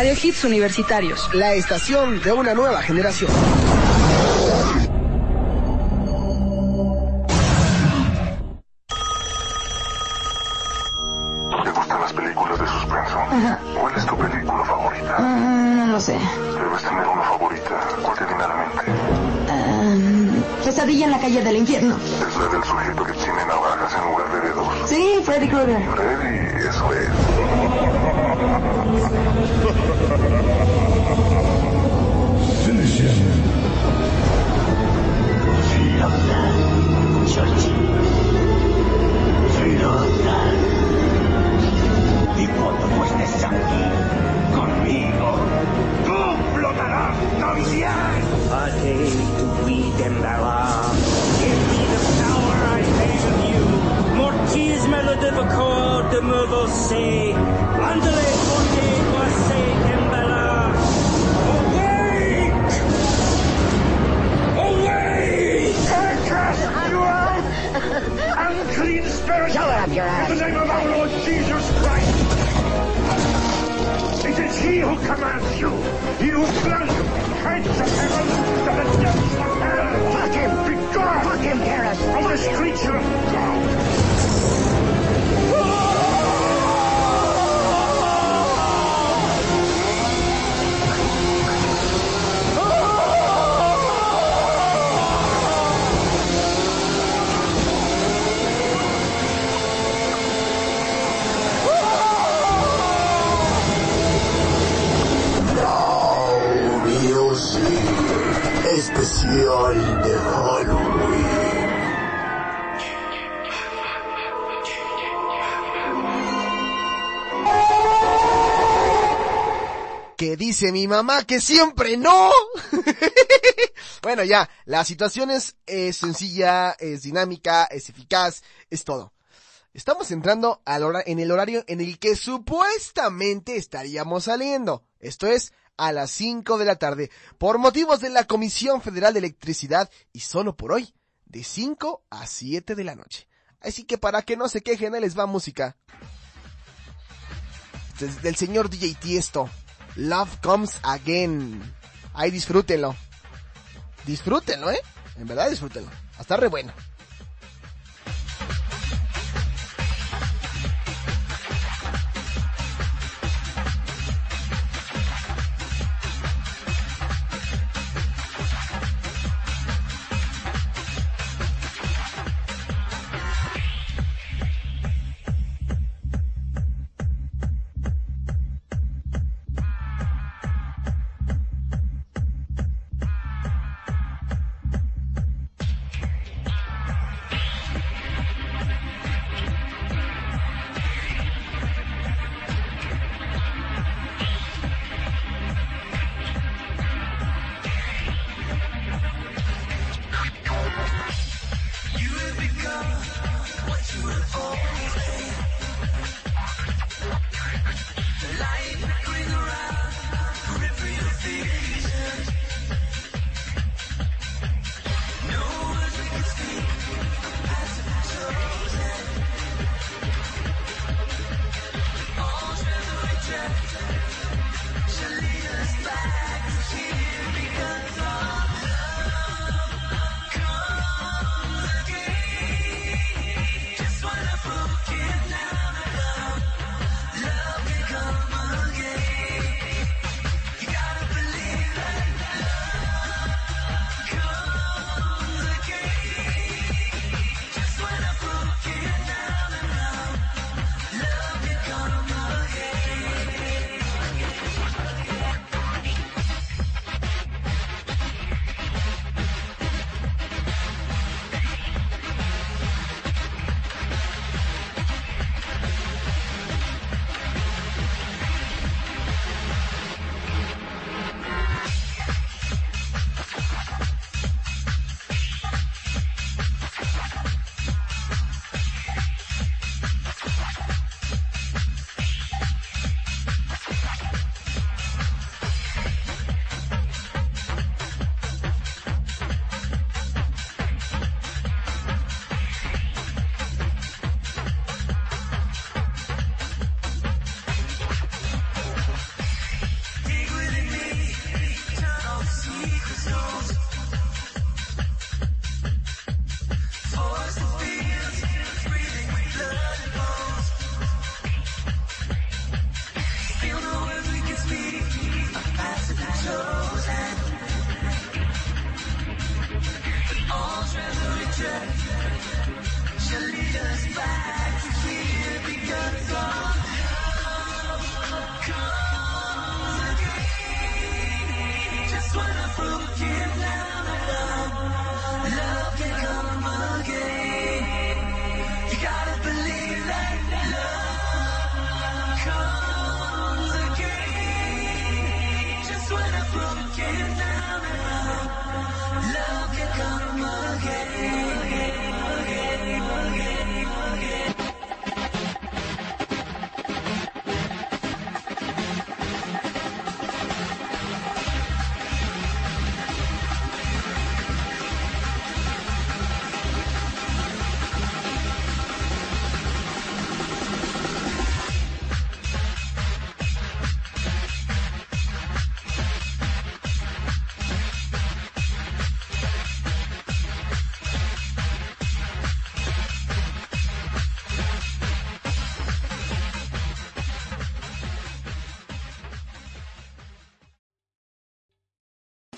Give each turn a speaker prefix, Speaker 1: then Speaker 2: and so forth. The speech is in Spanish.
Speaker 1: Radio Hits Universitarios,
Speaker 2: la estación de una nueva generación.
Speaker 3: ¿Te gustan las películas de suspenso? ¿Cuál es tu película favorita?
Speaker 4: Mm, no lo sé.
Speaker 3: Debes tener una favorita. ¿Cuál te viene a la mente?
Speaker 4: Um, pesadilla en la calle del infierno.
Speaker 3: Es la del sujeto que tiene navajas en lugar de dedos.
Speaker 4: Sí, Freddy Krueger.
Speaker 3: Freddy, eso es.
Speaker 5: Finish him.
Speaker 6: Love, church. Le difficult de me você. Andale forte você Embella.
Speaker 7: Awake! Awake! I cast you out! Unclean spirit!
Speaker 8: Shut up, your ass.
Speaker 7: In the name of our Lord Jesus Christ! It is he who commands you! He who flung you heights of heaven to the depths of hell!
Speaker 8: Fuck him!
Speaker 7: Begone!
Speaker 8: Fuck him, Paris!
Speaker 7: From this creature of God!
Speaker 5: Especial de Halloween.
Speaker 2: que dice mi mamá que siempre no. bueno, ya, la situación es, es sencilla, es dinámica, es eficaz, es todo. Estamos entrando al hora, en el horario en el que supuestamente estaríamos saliendo. Esto es a las 5 de la tarde, por motivos de la Comisión Federal de Electricidad y solo por hoy, de 5 a 7 de la noche. Así que para que no se quejen, les va música. Desde el señor DJ Tiesto. Love Comes Again. Ahí disfrútenlo. Disfrútenlo, ¿eh? En verdad disfrútenlo. Hasta re bueno. Just by.